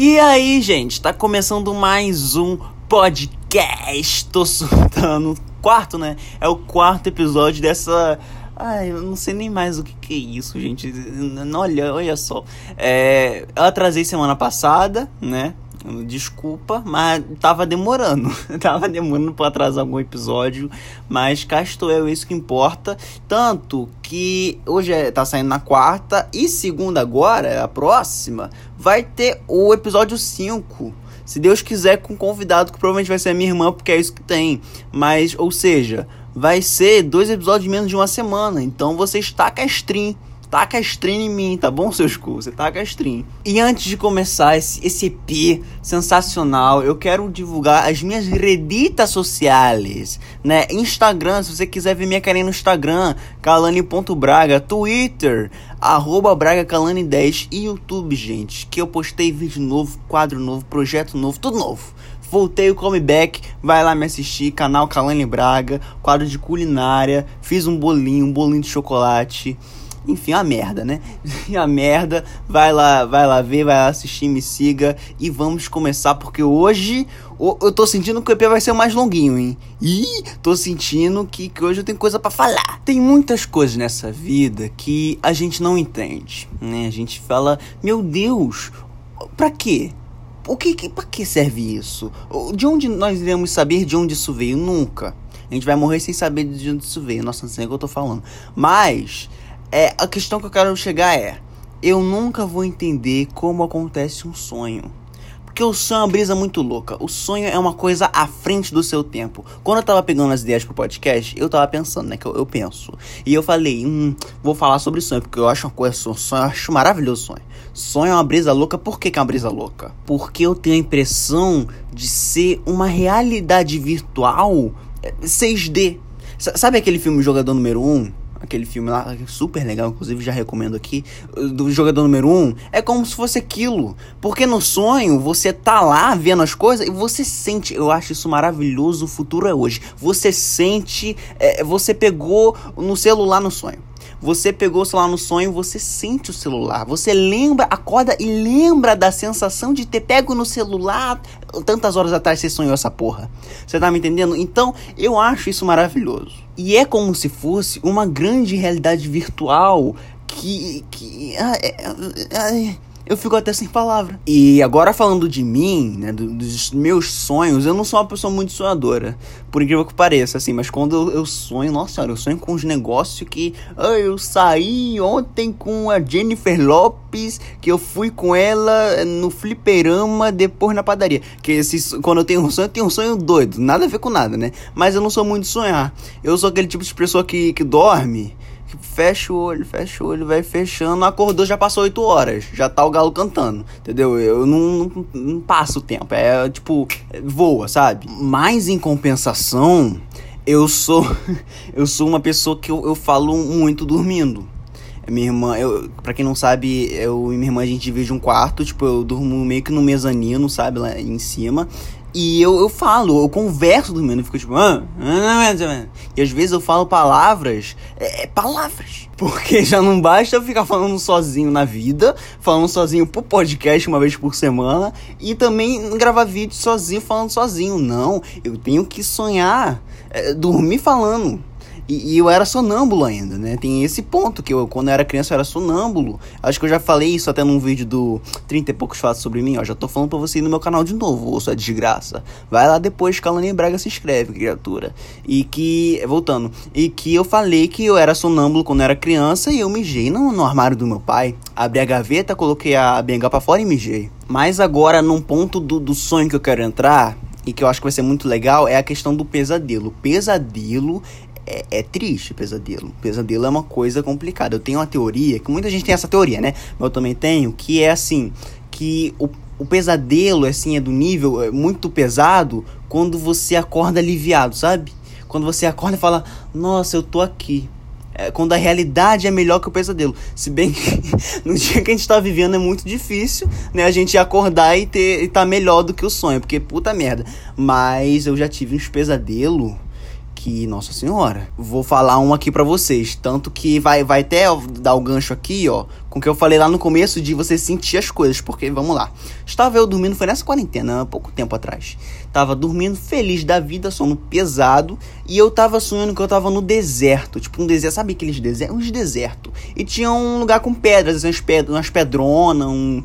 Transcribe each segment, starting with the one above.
E aí, gente, tá começando mais um podcast. Tô soltando. Quarto, né? É o quarto episódio dessa. Ai, eu não sei nem mais o que, que é isso, gente. Olha, olha só. É, eu atrasei semana passada, né? Desculpa, mas tava demorando. tava demorando pra atrasar algum episódio. Mas cá estou eu, isso que importa. Tanto que hoje é, tá saindo na quarta e segunda agora, a próxima, vai ter o episódio 5. Se Deus quiser, com um convidado que provavelmente vai ser a minha irmã, porque é isso que tem. Mas, ou seja, vai ser dois episódios menos de uma semana. Então você está com a stream taca stream em mim, tá bom, seus cu? Você taca stream. E antes de começar esse, esse EP sensacional, eu quero divulgar as minhas reditas sociais, né? Instagram, se você quiser ver minha carinha no Instagram, calane.braga, Twitter, arroba bragacalane10 e YouTube, gente, que eu postei vídeo novo, quadro novo, projeto novo, tudo novo. Voltei o comeback, vai lá me assistir, canal Calane Braga, quadro de culinária, fiz um bolinho, um bolinho de chocolate. Enfim, a merda, né? a merda. Vai lá, vai lá ver, vai lá assistir, me siga e vamos começar porque hoje eu tô sentindo que o EP vai ser mais longuinho, hein? E tô sentindo que, que hoje eu tenho coisa para falar. Tem muitas coisas nessa vida que a gente não entende, né? A gente fala, meu Deus, pra quê? O que, que para que serve isso? De onde nós iremos saber de onde isso veio? Nunca. A gente vai morrer sem saber de onde isso veio. Nossa, não sei o que eu tô falando. Mas é, a questão que eu quero chegar é: eu nunca vou entender como acontece um sonho. Porque o sonho é uma brisa muito louca. O sonho é uma coisa à frente do seu tempo. Quando eu tava pegando as ideias pro podcast, eu tava pensando, né? Que eu, eu penso. E eu falei, hum, vou falar sobre sonho, porque eu acho uma coisa, sonho, eu acho maravilhoso sonho. Sonho é uma brisa louca. Por que, que é uma brisa louca? Porque eu tenho a impressão de ser uma realidade virtual 6D. É, sabe aquele filme Jogador Número 1? Aquele filme lá, super legal, inclusive já recomendo aqui, do jogador número 1, um, é como se fosse aquilo. Porque no sonho você tá lá vendo as coisas e você sente, eu acho isso maravilhoso, o futuro é hoje. Você sente, é, você pegou no celular no sonho. Você pegou o celular no sonho, você sente o celular. Você lembra, acorda e lembra da sensação de ter pego no celular tantas horas atrás você sonhou essa porra. Você tá me entendendo? Então, eu acho isso maravilhoso. E é como se fosse uma grande realidade virtual que. que. Ah, é, é, é, eu fico até sem palavra. E agora falando de mim, né, dos meus sonhos, eu não sou uma pessoa muito sonhadora, por incrível que pareça, assim, mas quando eu, sonho, nossa senhora, eu sonho com uns negócios que ah, eu saí ontem com a Jennifer Lopes, que eu fui com ela no fliperama, depois na padaria. Que esse, quando eu tenho um sonho, eu tenho um sonho doido, nada a ver com nada, né? Mas eu não sou muito sonhar. Eu sou aquele tipo de pessoa que, que dorme fecha o olho, fecha o olho, vai fechando, acordou, já passou 8 horas, já tá o galo cantando, entendeu? Eu não, não, não passo o tempo, é tipo, voa, sabe? Mas em compensação, eu sou eu sou uma pessoa que eu, eu falo muito dormindo. Minha irmã, eu, pra quem não sabe, eu e minha irmã a gente divide um quarto, tipo, eu durmo meio que no mezanino, sabe, lá em cima. E eu, eu falo, eu converso dormindo, eu fico tipo, ah, e às vezes eu falo palavras, é, é, palavras. Porque já não basta eu ficar falando sozinho na vida, falando sozinho pro podcast uma vez por semana, e também gravar vídeo sozinho, falando sozinho. Não, eu tenho que sonhar, é, dormir falando. E, e, eu era sonâmbulo ainda, né? Tem esse ponto que eu, quando eu era criança, eu era sonâmbulo. Acho que eu já falei isso até num vídeo do 30 e poucos fatos sobre mim, ó. Já tô falando pra você ir no meu canal de novo, ou sua desgraça. Vai lá depois, Calani Braga se inscreve, criatura. E que, voltando, e que eu falei que eu era sonâmbulo quando eu era criança e eu mijei no, no armário do meu pai. Abri a gaveta, coloquei a benga pra fora e mijei. Mas agora, num ponto do, do sonho que eu quero entrar, e que eu acho que vai ser muito legal é a questão do pesadelo. Pesadelo é, é triste pesadelo. Pesadelo é uma coisa complicada. Eu tenho uma teoria, que muita gente tem essa teoria, né? Mas eu também tenho, que é assim, que o, o pesadelo, assim, é do nível é muito pesado quando você acorda aliviado, sabe? Quando você acorda e fala, nossa, eu tô aqui. É, quando a realidade é melhor que o pesadelo. Se bem que no dia que a gente tá vivendo é muito difícil, né? A gente acordar e ter e tá melhor do que o sonho, porque puta merda. Mas eu já tive uns pesadelos que, nossa senhora, vou falar um aqui para vocês, tanto que vai vai até dar o gancho aqui, ó, com o que eu falei lá no começo de você sentir as coisas, porque vamos lá. Estava eu dormindo, foi nessa quarentena, há pouco tempo atrás. Tava dormindo feliz da vida, sono pesado, e eu tava sonhando que eu tava no deserto, tipo um deserto, sabe aqueles desertos? Uns desertos. E tinha um lugar com pedras, pedras, umas pedronas, um,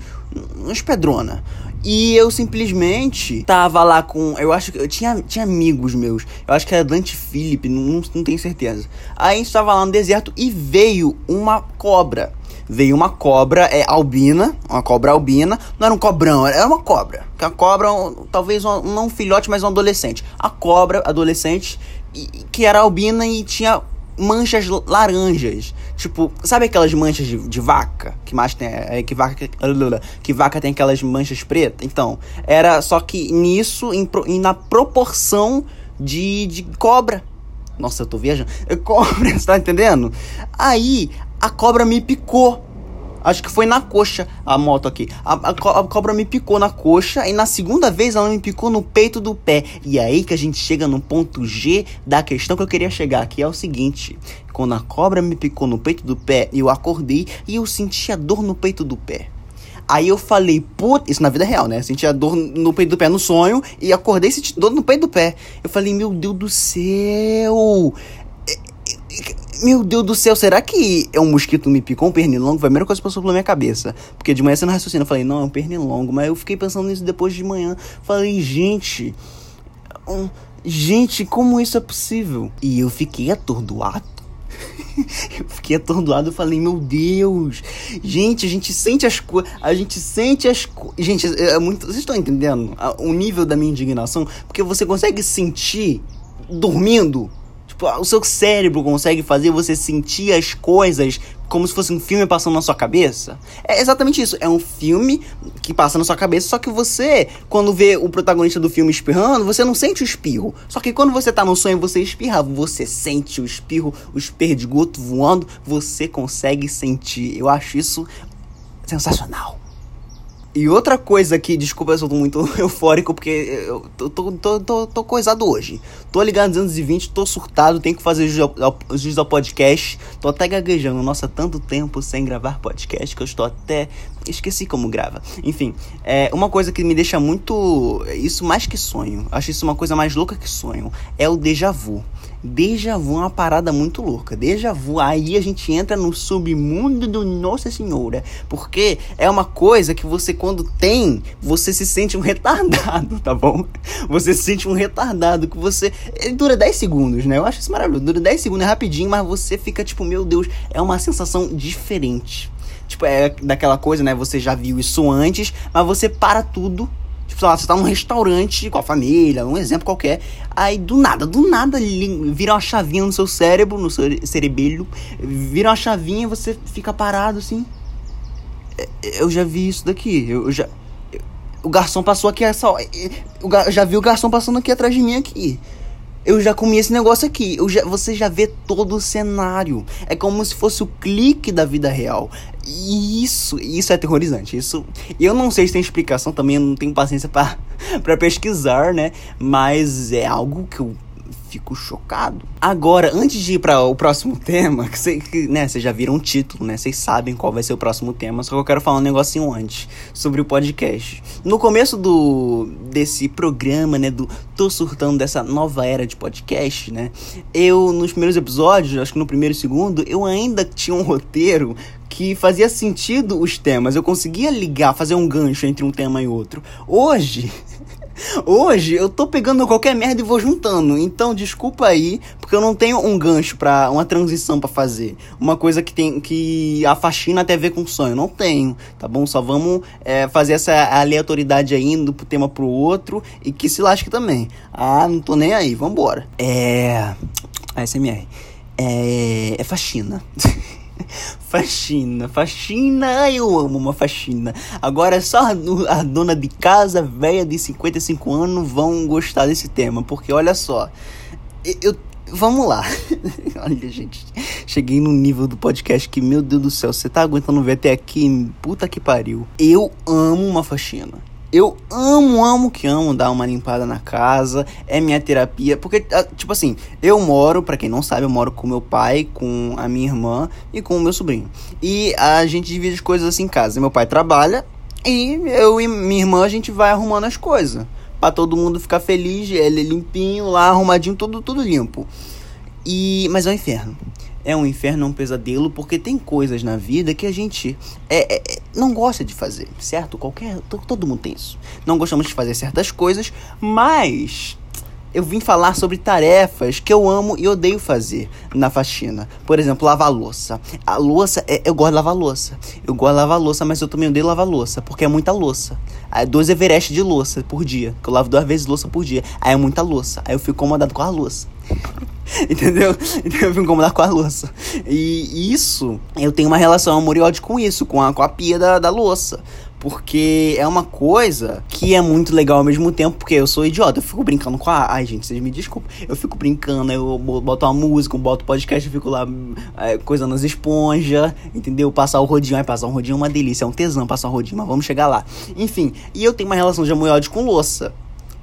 umas pedronas. E eu simplesmente tava lá com. Eu acho que. Eu tinha, tinha amigos meus. Eu acho que era Dante Philip, não, não tenho certeza. Aí a gente tava lá no deserto e veio uma cobra. Veio uma cobra é, albina, uma cobra albina. Não era um cobrão, era uma cobra. Que a cobra, talvez um, não um filhote, mas um adolescente. A cobra, adolescente, que era albina e tinha manchas laranjas. Tipo, sabe aquelas manchas de, de vaca? Que mais tem. É, que, vaca, que vaca tem aquelas manchas pretas? Então, era só que nisso, em, na proporção de, de cobra. Nossa, eu tô viajando. Cobra, você tá entendendo? Aí, a cobra me picou. Acho que foi na coxa a moto aqui. A, a, a, cobra me picou na coxa e na segunda vez ela me picou no peito do pé. E é aí que a gente chega no ponto G da questão que eu queria chegar, que é o seguinte: quando a cobra me picou no peito do pé, eu acordei e eu senti a dor no peito do pé. Aí eu falei, puta, isso na vida real, né? Senti a dor no peito do pé no sonho e acordei e senti dor no peito do pé. Eu falei, meu Deus do céu! Meu Deus do céu, será que é um mosquito me picou, um pernilongo? Foi a primeira coisa que passou pela minha cabeça. Porque de manhã você não raciocina. Eu falei, não, é um pernilongo. Mas eu fiquei pensando nisso depois de manhã. Falei, gente. Um, gente, como isso é possível? E eu fiquei atordoado. eu fiquei atordoado e falei, meu Deus, gente, a gente sente as coisas, a gente sente as coisas. Gente, é, é muito. Vocês estão entendendo o nível da minha indignação? Porque você consegue sentir dormindo Tipo, o seu cérebro consegue fazer você sentir as coisas como se fosse um filme passando na sua cabeça. É exatamente isso. É um filme que passa na sua cabeça, só que você, quando vê o protagonista do filme espirrando, você não sente o espirro. Só que quando você tá no sonho você espirra, você sente o espirro, o esperdigoto voando, você consegue sentir. Eu acho isso sensacional. E outra coisa que, desculpa, eu sou muito eufórico porque eu tô, tô, tô, tô, tô coisado hoje. Tô ligado 220, tô surtado, tenho que fazer jus ao podcast. Tô até gaguejando. Nossa, tanto tempo sem gravar podcast que eu estou até. Esqueci como grava. Enfim, é uma coisa que me deixa muito. Isso mais que sonho. Acho isso uma coisa mais louca que sonho. É o déjà vu. Déjà vu é uma parada muito louca. Déjà vu, aí a gente entra no submundo do Nossa Senhora. Porque é uma coisa que você, quando tem, você se sente um retardado, tá bom? Você se sente um retardado, que você. Ele dura 10 segundos, né? Eu acho isso maravilhoso. Dura 10 segundos, é rapidinho, mas você fica tipo, meu Deus, é uma sensação diferente. Tipo, é daquela coisa, né? Você já viu isso antes, mas você para tudo Tipo, sei lá, você tá num restaurante com a família, um exemplo qualquer. Aí do nada, do nada vira uma chavinha no seu cérebro, no seu cerebelo. Vira uma chavinha e você fica parado assim. É, eu já vi isso daqui. Eu já. O garçom passou aqui essa. Eu já vi o garçom passando aqui atrás de mim aqui. Eu já comi esse negócio aqui. Já, você já vê todo o cenário. É como se fosse o clique da vida real. E isso, isso é aterrorizante. Isso, eu não sei se tem explicação também, eu não tenho paciência para pesquisar, né? Mas é algo que eu fico chocado. Agora, antes de ir para o próximo tema, que vocês né, já viram o título, né? Vocês sabem qual vai ser o próximo tema, só que eu quero falar um negocinho antes sobre o podcast. No começo do desse programa, né, do tô surtando dessa nova era de podcast, né? Eu nos primeiros episódios, acho que no primeiro e segundo, eu ainda tinha um roteiro que fazia sentido os temas. Eu conseguia ligar, fazer um gancho entre um tema e outro. Hoje, Hoje eu tô pegando qualquer merda e vou juntando. Então desculpa aí, porque eu não tenho um gancho para uma transição para fazer. Uma coisa que tem que a faxina até ver com sonho. Não tenho, tá bom? Só vamos é, fazer essa aleatoriedade aí indo pro tema pro outro e que se lasque também. Ah, não tô nem aí, vambora. É. ASMR. É. É faxina. faxina, faxina, eu amo uma faxina. Agora só a, a dona de casa, velha de 55 anos, vão gostar desse tema, porque olha só, eu vamos lá. olha, gente, cheguei no nível do podcast que, meu Deus do céu, você tá aguentando ver até aqui? Puta que pariu. Eu amo uma faxina. Eu amo, amo que amo dar uma limpada na casa, é minha terapia, porque, ah, tipo assim, eu moro, para quem não sabe, eu moro com meu pai, com a minha irmã e com o meu sobrinho. E a gente divide as coisas assim em casa. Meu pai trabalha e eu e minha irmã a gente vai arrumando as coisas. Pra todo mundo ficar feliz, ele limpinho lá, arrumadinho, tudo, tudo limpo. E. Mas é um inferno é um inferno, é um pesadelo, porque tem coisas na vida que a gente é, é, não gosta de fazer, certo? Qualquer. Todo mundo tem isso. Não gostamos de fazer certas coisas, mas eu vim falar sobre tarefas que eu amo e odeio fazer na faxina. Por exemplo, lavar louça. A louça, é, eu gosto de lavar louça. Eu gosto de lavar louça, mas eu também odeio lavar louça, porque é muita louça. Aí, dois Everest de louça por dia, que eu lavo duas vezes louça por dia. Aí é muita louça. Aí eu fico incomodado com a louça. Entendeu? Então eu fico incomodado com a louça. E isso, eu tenho uma relação amor e ódio com isso, com a, com a pia da, da louça. Porque é uma coisa que é muito legal ao mesmo tempo, porque eu sou idiota. Eu fico brincando com a. Ai, gente, vocês me desculpem. Eu fico brincando, eu boto uma música, eu boto podcast, eu fico lá é, coisando as esponjas, entendeu? Passar o rodinho. Ai, passar um rodinho é uma delícia, é um tesão passar o rodinho, mas vamos chegar lá. Enfim, e eu tenho uma relação de amor e ódio com louça.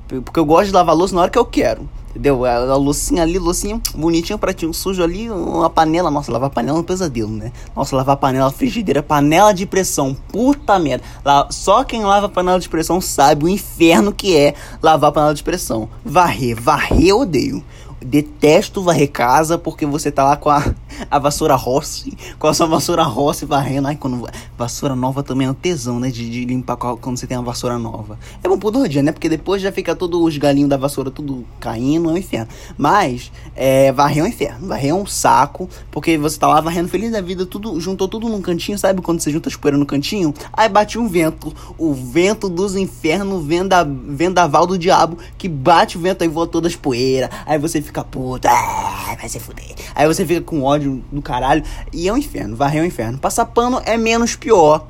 Porque eu gosto de lavar louça na hora que eu quero. Entendeu? A, loucinha ali, loucinha bonitinho, pratinho sujo ali, uma panela. Nossa, lavar panela é um pesadelo, né? Nossa, lavar panela, frigideira, panela de pressão. Puta merda. Lá, só quem lava panela de pressão sabe o inferno que é lavar panela de pressão. Varrer, varrer eu odeio detesto varrer casa porque você tá lá com a, a vassoura Rossi, com a sua vassoura Rossi varrendo. Ai, quando vassoura nova também é um tesão, né? De, de limpar quando você tem uma vassoura nova. É bom pro dia, né? Porque depois já fica todos os galinhos da vassoura tudo caindo, é um inferno. Mas, é, varrer um inferno. Varrer é um saco, porque você tá lá varrendo feliz da vida, tudo juntou tudo num cantinho, sabe quando você junta as poeiras no cantinho? Aí bate um vento, o vento dos infernos, venda, vendaval do diabo, que bate o vento aí voa todas as poeiras. Aí você fica puto, ah, vai se fuder. Aí você fica com ódio do caralho. E é um inferno, varrer um inferno. Passar pano é menos pior.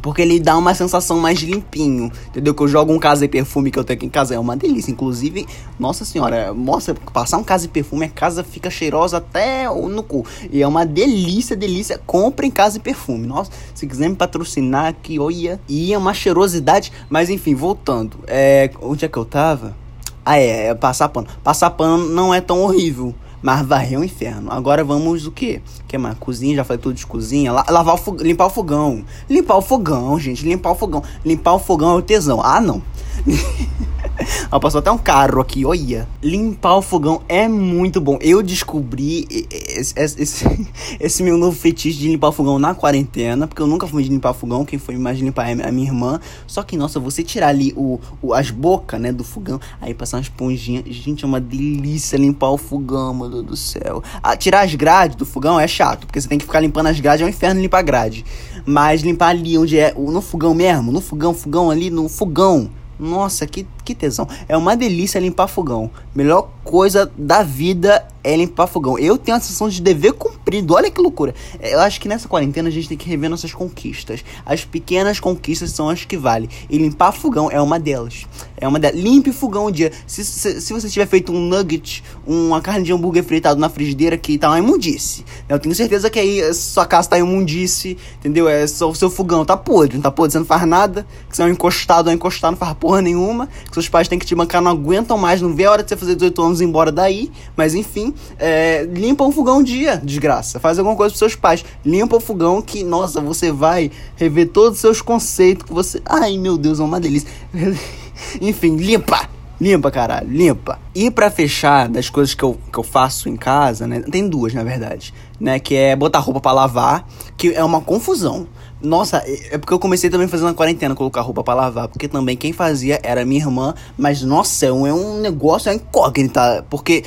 Porque ele dá uma sensação mais limpinho, entendeu? Que eu jogo um casa e perfume que eu tenho aqui em casa, é uma delícia. Inclusive, nossa senhora, mostra, passar um casa e perfume, a casa fica cheirosa até no cu. E é uma delícia, delícia. Compre em casa e perfume. Nossa, se quiser me patrocinar aqui, olha. E é uma cheirosidade. Mas enfim, voltando. É, onde é que eu tava? Ah, é, é passar pano. Passar pano não é tão horrível. Mas varrer é um inferno. Agora vamos o quê? Que mais? Cozinha, já falei tudo de cozinha. Lavar o fogão, limpar o fogão. Limpar o fogão, gente. Limpar o fogão. Limpar o fogão é o tesão. Ah, não. Ó, passou até um carro aqui, olha. Limpar o fogão é muito bom. Eu descobri esse, esse, esse, meu novo fetiche de limpar o fogão na quarentena, porque eu nunca fui de limpar fogão, quem foi mais limpar é a minha irmã. Só que, nossa, você tirar ali o, o as bocas, né, do fogão, aí passar uma esponjinha. Gente, é uma delícia limpar o fogão, meu Deus do céu. Ah, tirar as grades do fogão é chato, porque você tem que ficar limpando as grades, é um inferno limpar a grade. Mas limpar ali onde é, no fogão mesmo, no fogão, fogão ali, no fogão nossa, que, que tesão. É uma delícia limpar fogão. Melhor coisa da vida é limpar fogão. Eu tenho a sensação de dever cumprido. Olha que loucura. Eu acho que nessa quarentena a gente tem que rever nossas conquistas. As pequenas conquistas são as que valem. E limpar fogão é uma delas. É uma delas. Limpe fogão um dia. Se, se, se você tiver feito um nugget, uma carne de hambúrguer fritado na frigideira que tá uma imundice. Eu tenho certeza que aí sua casa tá imundice, entendeu? É só o seu fogão tá podre, não tá podre, você não faz nada. Que você é um encostado, é um encostado, não faz porra nenhuma. Que seus pais têm que te bancar, não aguentam mais, não vê a hora de você fazer 18 anos e ir embora daí. Mas enfim, é, limpa um fogão um dia, desgraça. Faz alguma coisa pros seus pais. Limpa o fogão que, nossa, você vai rever todos os seus conceitos que você. Ai, meu Deus, é uma delícia. Enfim, limpa! Limpa, caralho, limpa. E para fechar das coisas que eu, que eu faço em casa, né? Tem duas, na verdade, né? Que é botar roupa para lavar, que é uma confusão. Nossa, é, é porque eu comecei também fazendo na quarentena, colocar roupa para lavar, porque também quem fazia era minha irmã, mas nossa, é um, é um negócio, é incógnita, porque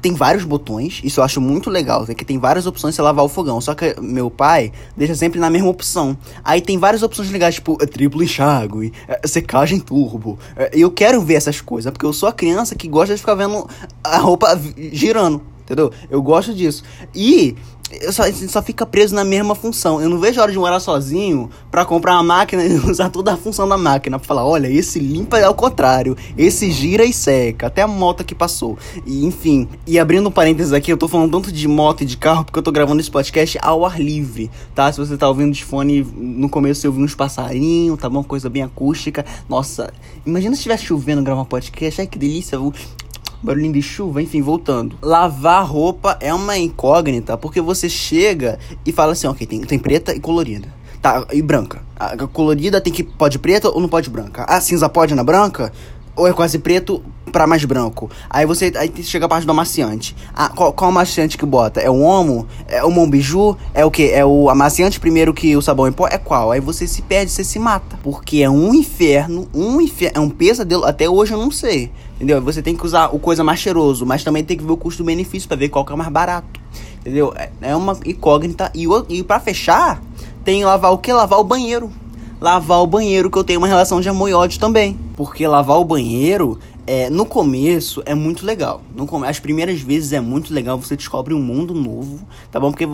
tem vários botões, isso eu acho muito legal, é que tem várias opções de lavar o fogão, só que meu pai deixa sempre na mesma opção. Aí tem várias opções legais, tipo é, triplo enxágue, é, secagem turbo. É, eu quero ver essas coisas, porque eu sou a criança que gosta de ficar vendo a roupa girando, entendeu? Eu gosto disso. E eu só, só fica preso na mesma função. Eu não vejo a hora de morar sozinho pra comprar uma máquina e usar toda a função da máquina. Pra falar, olha, esse limpa é ao contrário, esse gira e seca. Até a moto que passou. E, enfim, e abrindo um parênteses aqui, eu tô falando tanto de moto e de carro porque eu tô gravando esse podcast ao ar livre, tá? Se você tá ouvindo de fone, no começo eu ouvi uns passarinhos, tá bom? Coisa bem acústica. Nossa, imagina se estivesse chovendo gravar um podcast. Ai, que delícia. Eu barulhinho de chuva, enfim, voltando. Lavar roupa é uma incógnita, porque você chega e fala assim, ok, tem, tem preta e colorida. Tá, e branca. A colorida tem que pode preta ou não pode branca? A cinza pode na branca? Ou é quase preto para mais branco? Aí você aí chega a parte do amaciante. Ah, qual, qual amaciante que bota? É o Omo? É o Mombiju? É o que? É o amaciante primeiro que o sabão em pó? É qual? Aí você se perde, você se mata. Porque é um inferno, um inferno, é um pesadelo. Até hoje eu não sei. Entendeu? Você tem que usar o coisa mais cheiroso, mas também tem que ver o custo-benefício para ver qual que é mais barato. Entendeu? É, é uma incógnita. E, e para fechar, tem lavar o que? Lavar o banheiro. Lavar o banheiro, que eu tenho uma relação de amor e ódio também. Porque lavar o banheiro é, no começo é muito legal. No, as primeiras vezes é muito legal, você descobre um mundo novo, tá bom? Porque.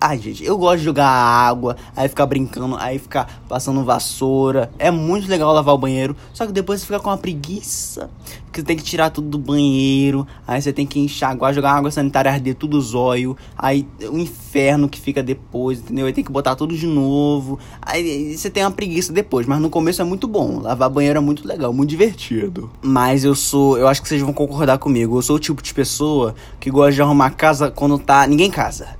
Ai, gente, eu gosto de jogar água, aí ficar brincando, aí ficar passando vassoura. É muito legal lavar o banheiro. Só que depois você fica com uma preguiça. Porque você tem que tirar tudo do banheiro. Aí você tem que enxaguar, jogar água sanitária, arder tudo os olhos. Aí o inferno que fica depois, entendeu? Aí tem que botar tudo de novo. Aí você tem uma preguiça depois. Mas no começo é muito bom. Lavar banheiro é muito legal, muito divertido. Mas eu sou, eu acho que vocês vão concordar comigo. Eu sou o tipo de pessoa que gosta de arrumar casa quando tá ninguém casa.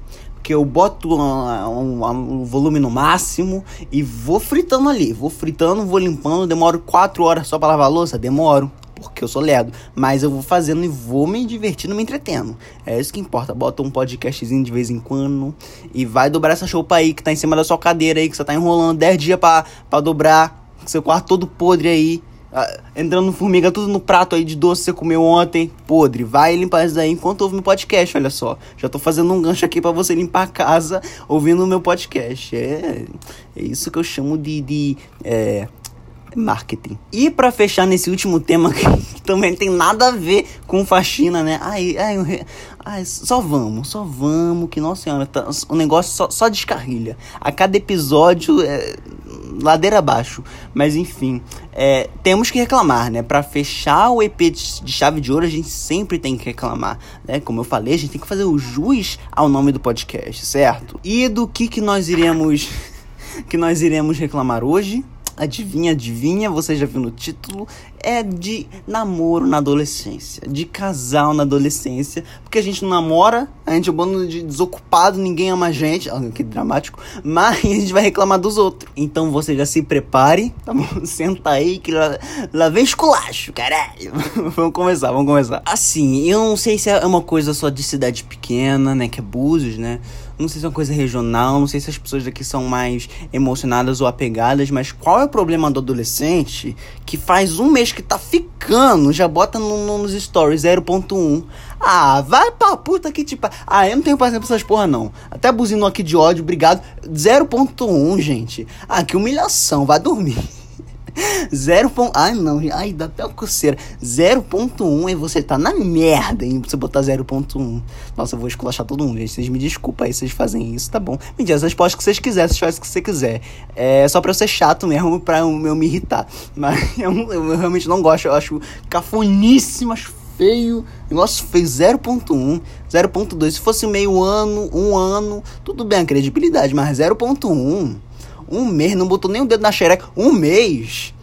Porque eu boto o um, um, um, volume no máximo e vou fritando ali. Vou fritando, vou limpando. Demoro 4 horas só pra lavar louça? Demoro. Porque eu sou ledo. Mas eu vou fazendo e vou me divertindo, me entretendo. É isso que importa. Bota um podcastzinho de vez em quando. E vai dobrar essa chopa aí que tá em cima da sua cadeira aí. Que você tá enrolando 10 dias pra, pra dobrar. Seu quarto todo podre aí. Ah, entrando formiga tudo no prato aí de doce que você comeu ontem, podre. Vai limpar isso daí enquanto ouve meu podcast, olha só. Já tô fazendo um gancho aqui para você limpar a casa ouvindo o meu podcast. É, é isso que eu chamo de, de é, marketing. E para fechar nesse último tema que também tem nada a ver com faxina, né? Ai, ai, ai só vamos, só vamos, que nossa senhora, tá, o negócio só, só descarrilha. A cada episódio é ladeira abaixo. Mas enfim, é, temos que reclamar, né? Para fechar o EP de chave de ouro, a gente sempre tem que reclamar, né? Como eu falei, a gente tem que fazer o jus ao nome do podcast, certo? E do que que nós iremos que nós iremos reclamar hoje? Adivinha, adivinha, você já viu no título, é de namoro na adolescência, de casal na adolescência, porque a gente não namora, a gente é um bando de desocupado, ninguém ama a gente, oh, que dramático, mas a gente vai reclamar dos outros. Então você já se prepare, tá bom? Senta aí que lá, lá vem esculacho, caralho. vamos começar, vamos começar. Assim, eu não sei se é uma coisa só de cidade pequena, né, que é Búzios, né? Não sei se é uma coisa regional, não sei se as pessoas daqui são mais emocionadas ou apegadas, mas qual é o problema do adolescente que faz um mês que tá ficando, já bota no, no, nos stories 0.1. Ah, vai pra puta que tipo. Ah, eu não tenho paciência pra essas porra, não. Até buzinou aqui de ódio, obrigado. 0.1, gente. Ah, que humilhação, vai dormir. 0. Ai, não, ai, dá até uma coceira. 0.1 é você tá na merda, hein? Você botar 0.1. Nossa, eu vou esculachar todo mundo, gente. Vocês me desculpem aí, vocês fazem isso, tá bom. Mentira, vocês podem que vocês quiserem, vocês fazem o que você quiser. É só pra eu ser chato mesmo, pra eu, eu me irritar. Mas eu, eu, realmente não gosto, eu acho cafoníssimo, acho feio. Negócio feio, 0.1, 0.2. Se fosse meio ano, um ano, tudo bem a credibilidade, mas 0.1 um mês, não botou nem o dedo na xereca. Um mês?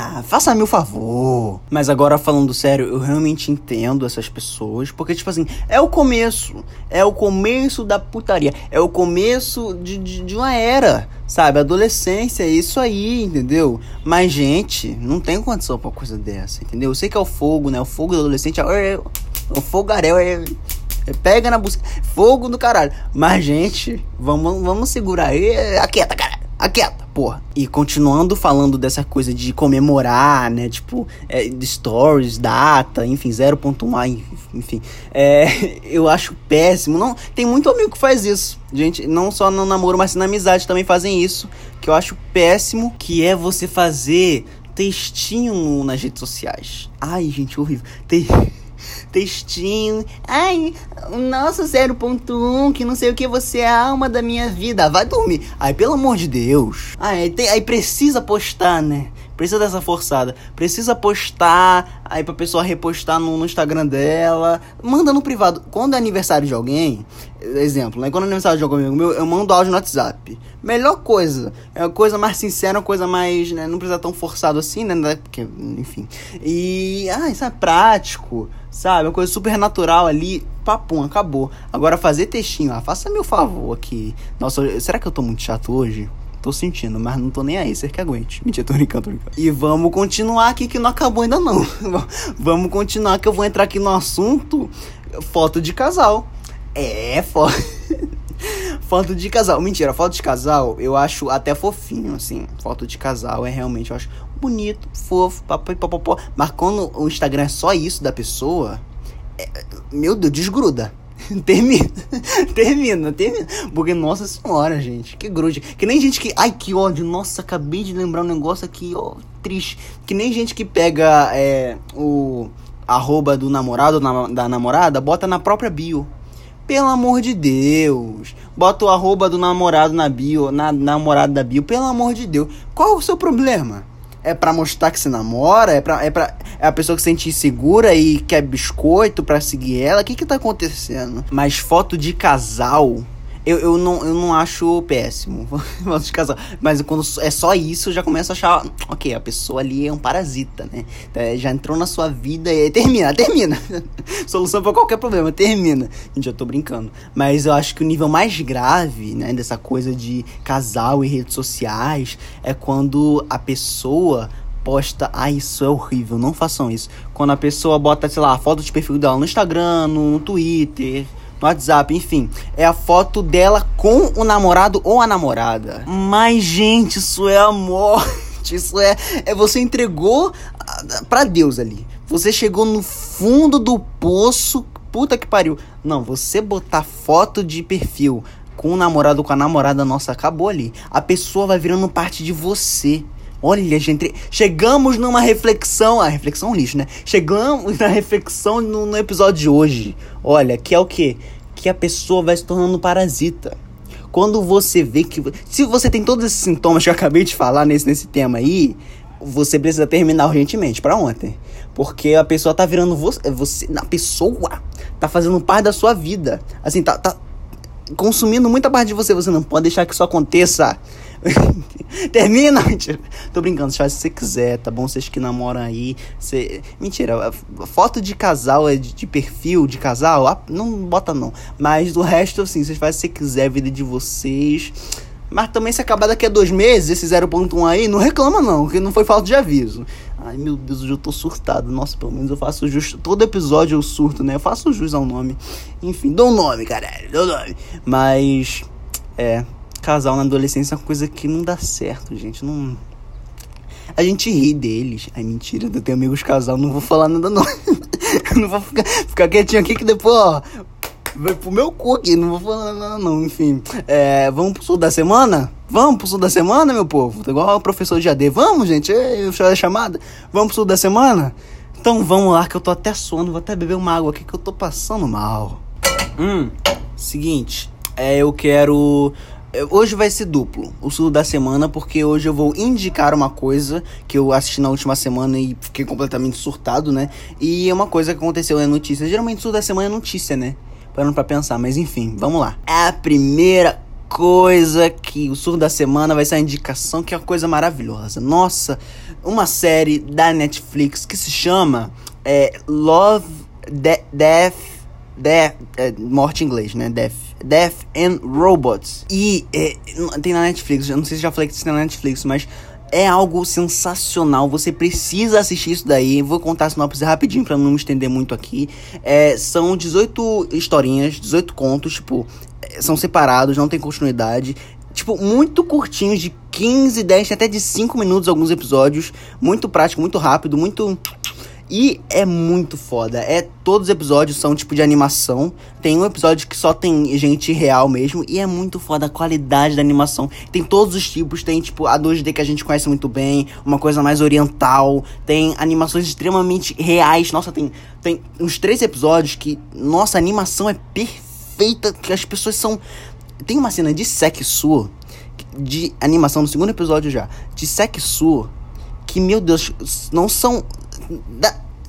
Ah, faça-me o favor. Mas agora falando sério, eu realmente entendo essas pessoas. Porque, tipo assim, é o começo. É o começo da putaria. É o começo de, de, de uma era. Sabe? Adolescência, é isso aí, entendeu? Mas, gente, não tem condição pra uma coisa dessa, entendeu? Eu sei que é o fogo, né? O fogo do adolescente é. o fogaréu é. é pega na busca. Fogo do caralho. Mas, gente, vamos, vamos segurar aí. Aquieta, cara aquieta, porra. E continuando falando dessa coisa de comemorar, né? Tipo, é, stories, data, enfim, 0.1, enfim. É, eu acho péssimo. Não, tem muito amigo que faz isso. Gente, não só no namoro, mas na amizade também fazem isso. Que eu acho péssimo, que é você fazer textinho nas redes sociais. Ai, gente, horrível. Te... Textinho. Ai, nossa, 0.1, que não sei o que, você é a alma da minha vida. Vai dormir. Ai, pelo amor de Deus. Ai, tem, aí precisa postar, né? Precisa dessa forçada. Precisa postar, aí pra pessoa repostar no, no, Instagram dela. Manda no privado. Quando é aniversário de alguém, exemplo, né? Quando é aniversário de alguém meu, eu mando áudio no WhatsApp. Melhor coisa. É uma coisa mais sincera, uma coisa mais. Né? Não precisa tão forçado assim, né? Porque, enfim. E. Ah, isso é prático. Sabe? Uma coisa super natural ali. Papum, acabou. Agora fazer textinho, ah, faça meu favor aqui. Nossa, será que eu tô muito chato hoje? Tô sentindo, mas não tô nem aí, você que aguente. Mentira, tô brincando, tô brincando. E vamos continuar aqui que não acabou ainda não. vamos continuar que eu vou entrar aqui no assunto foto de casal. É, foto. foto de casal. Mentira, foto de casal eu acho até fofinho, assim. Foto de casal é realmente, eu acho bonito, fofo, papapá. Mas quando o Instagram é só isso da pessoa, é, meu Deus, desgruda. termina, termina, termina. Porque, nossa senhora, gente, que grude. Que nem gente que. Ai, que ódio. Nossa, acabei de lembrar um negócio aqui, ó, triste. Que nem gente que pega é, o arroba do namorado ou da namorada, bota na própria bio. Pelo amor de Deus. Bota o arroba do namorado na bio, na namorada da bio. Pelo amor de Deus. Qual o seu problema? É pra mostrar que se namora? É, pra, é, pra, é a pessoa que se sente insegura e quer biscoito pra seguir ela? O que que tá acontecendo? Mas foto de casal eu, eu, não, eu não acho péssimo foto de casal. Mas quando é só isso, já começo a achar. Ok, a pessoa ali é um parasita, né? É, já entrou na sua vida e termina, termina. Solução para qualquer problema, termina. Gente, eu tô brincando. Mas eu acho que o nível mais grave, né, dessa coisa de casal e redes sociais é quando a pessoa posta, ah, isso é horrível, não façam isso. Quando a pessoa bota, sei lá, a foto de perfil dela no Instagram, no Twitter, no WhatsApp, enfim. É a foto dela com o namorado ou a namorada. Mas, gente, isso é a morte. Isso é. É você entregou para Deus ali. Você chegou no fundo do poço. Puta que pariu. Não, você botar foto de perfil com o namorado ou com a namorada, nossa, acabou ali. A pessoa vai virando parte de você. Olha, gente, chegamos numa reflexão. A reflexão é um lixo, né? Chegamos na reflexão no, no episódio de hoje. Olha, que é o que? Que a pessoa vai se tornando parasita. Quando você vê que. Se você tem todos esses sintomas que eu acabei de falar nesse, nesse tema aí, você precisa terminar urgentemente para ontem. Porque a pessoa tá virando você. você a pessoa tá fazendo parte da sua vida. Assim, tá, tá consumindo muita parte de você. Você não pode deixar que isso aconteça. Termina! Mentira. Tô brincando, faz se você quiser, tá bom? Vocês que namoram aí. Mentira, foto de casal é de, de perfil de casal? Ah, não bota não. Mas do resto, assim, vocês fazem se você quiser, a vida de vocês. Mas também se acabar daqui a dois meses, esse 0.1 aí, não reclama não, que não foi falta de aviso. Ai meu Deus, hoje eu tô surtado. Nossa, pelo menos eu faço justo. Todo episódio eu surto, né? Eu faço jus ao nome. Enfim, dou um nome, caralho, dou um nome. Mas, é, casal na adolescência é uma coisa que não dá certo, gente. Não. A gente ri deles. Ai, mentira, eu tenho amigos casal, não vou falar nada não. não vou ficar, ficar quietinho aqui que depois, ó. Vai pro meu cu aqui, não vou falar nada não, enfim. É, vamos pro sul da semana? Vamos pro sul da semana, meu povo? Tá igual o professor de AD. Vamos, gente? Eu a chamada. Vamos pro sul da semana? Então vamos lá, que eu tô até sono. Vou até beber uma água aqui que eu tô passando mal. Hum, seguinte. É, eu quero hoje vai ser duplo, o surdo da semana, porque hoje eu vou indicar uma coisa que eu assisti na última semana e fiquei completamente surtado, né? E é uma coisa que aconteceu na notícia. Geralmente o surdo da semana é notícia, né? Parando pra pensar, mas enfim, vamos lá. A primeira coisa que o surdo da semana vai ser a indicação, que é uma coisa maravilhosa. Nossa, uma série da Netflix que se chama é, Love, De Death, Death, é, morte em inglês, né? Death Death and Robots. E é, tem na Netflix, eu não sei se já falei que tem na Netflix, mas é algo sensacional. Você precisa assistir isso daí. Vou contar a sinopse rapidinho para não me estender muito aqui. É, são 18 historinhas, 18 contos, tipo, é, são separados, não tem continuidade. Tipo, muito curtinhos, de 15, 10, até de 5 minutos alguns episódios. Muito prático, muito rápido, muito E é muito foda. É todos os episódios são tipo de animação. Tem um episódio que só tem gente real mesmo e é muito foda a qualidade da animação. Tem todos os tipos, tem tipo a 2D que a gente conhece muito bem, uma coisa mais oriental, tem animações extremamente reais. Nossa, tem tem uns três episódios que nossa a animação é perfeita, que as pessoas são tem uma cena de sexo de animação no segundo episódio já, de sexo que meu Deus, não são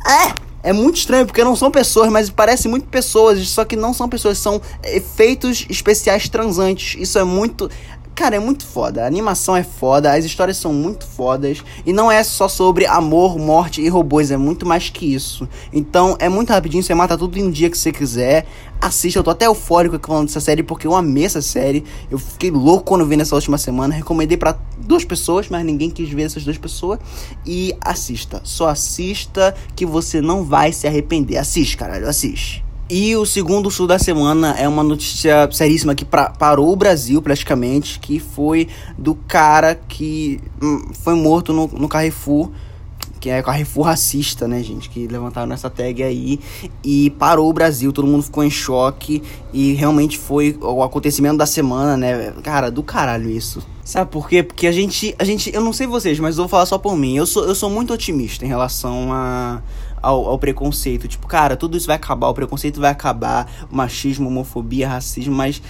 é! É muito estranho, porque não são pessoas, mas parecem muito pessoas, só que não são pessoas, são efeitos especiais transantes. Isso é muito. Cara, é muito foda. A animação é foda, as histórias são muito fodas. E não é só sobre amor, morte e robôs, é muito mais que isso. Então é muito rapidinho, você mata tudo em um dia que você quiser. Assista, eu tô até eufórico falando dessa série porque eu amei essa série. Eu fiquei louco quando vi nessa última semana. Recomendei para duas pessoas, mas ninguém quis ver essas duas pessoas. E assista. Só assista que você não vai se arrepender. Assiste, caralho, assiste. E o segundo sul da semana é uma notícia seríssima que pra, parou o Brasil praticamente, que foi do cara que hum, foi morto no, no Carrefour, que é Carrefour racista, né, gente, que levantaram essa tag aí e parou o Brasil, todo mundo ficou em choque e realmente foi o acontecimento da semana, né? Cara, do caralho isso. Sabe por quê? Porque a gente, a gente, eu não sei vocês, mas eu vou falar só por mim. Eu sou, eu sou muito otimista em relação a ao, ao, preconceito. Tipo, cara, tudo isso vai acabar, o preconceito vai acabar, machismo, homofobia, racismo, mas.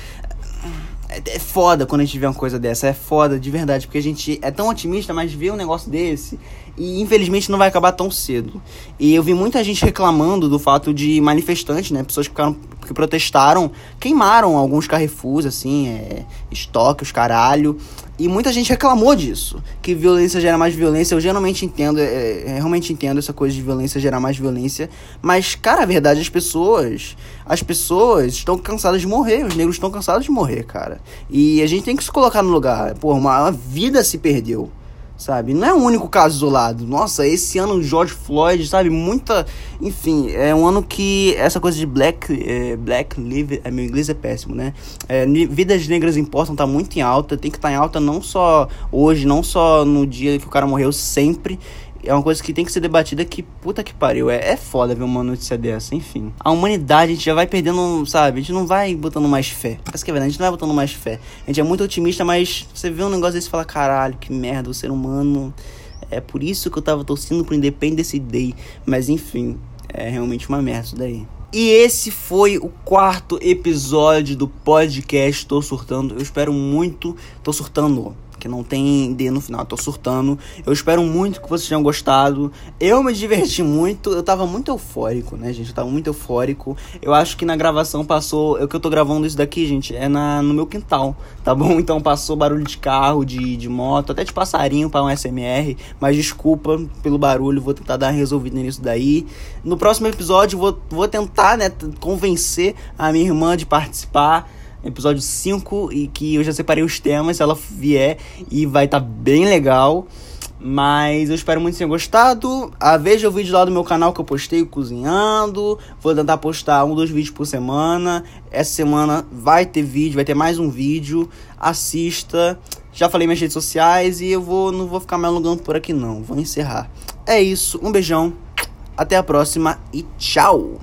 É, é foda quando a gente vê uma coisa dessa, é foda de verdade, porque a gente é tão otimista, mas vê um negócio desse e infelizmente não vai acabar tão cedo. E eu vi muita gente reclamando do fato de manifestantes, né, pessoas que ficaram que protestaram, queimaram alguns Carrefours assim, é, estoque, os caralho. E muita gente reclamou disso, que violência gera mais violência. Eu geralmente entendo, é, é, realmente entendo essa coisa de violência gerar mais violência. Mas, cara, a verdade, as pessoas, as pessoas estão cansadas de morrer. Os negros estão cansados de morrer, cara. E a gente tem que se colocar no lugar. Pô, uma, uma vida se perdeu sabe? Não é o único caso isolado. Nossa, esse ano George Floyd, sabe? Muita. Enfim, é um ano que essa coisa de black, é, black live. É, meu inglês é péssimo, né? É, vidas negras importam, tá muito em alta. Tem que estar tá em alta não só hoje, não só no dia que o cara morreu, sempre é uma coisa que tem que ser debatida que, puta que pariu, é, é foda ver uma notícia dessa, enfim. A humanidade, a gente já vai perdendo, sabe? A gente não vai botando mais fé. Essa que é verdade, a gente não vai botando mais fé. A gente é muito otimista, mas você vê um negócio desse e fala, caralho, que merda, o ser humano... É por isso que eu tava torcendo pro Independence Day. Mas enfim, é realmente uma merda isso daí. E esse foi o quarto episódio do podcast Tô Surtando. Eu espero muito. Tô surtando que não tem D no final, tô surtando. Eu espero muito que vocês tenham gostado. Eu me diverti muito, eu tava muito eufórico, né, gente? Eu tava muito eufórico. Eu acho que na gravação passou. O que eu tô gravando isso daqui, gente, é na, no meu quintal, tá bom? Então passou barulho de carro, de, de moto, até de passarinho para um SMR. Mas desculpa pelo barulho, vou tentar dar uma resolvida nisso daí. No próximo episódio, vou, vou tentar, né, convencer a minha irmã de participar episódio 5 e que eu já separei os temas ela vier e vai estar tá bem legal. Mas eu espero muito que tenham gostado. Ah, veja o vídeo lá do meu canal que eu postei cozinhando. Vou tentar postar um, dois vídeos por semana. Essa semana vai ter vídeo, vai ter mais um vídeo. Assista. Já falei minhas redes sociais e eu vou não vou ficar me alongando por aqui não. Vou encerrar. É isso. Um beijão. Até a próxima e tchau.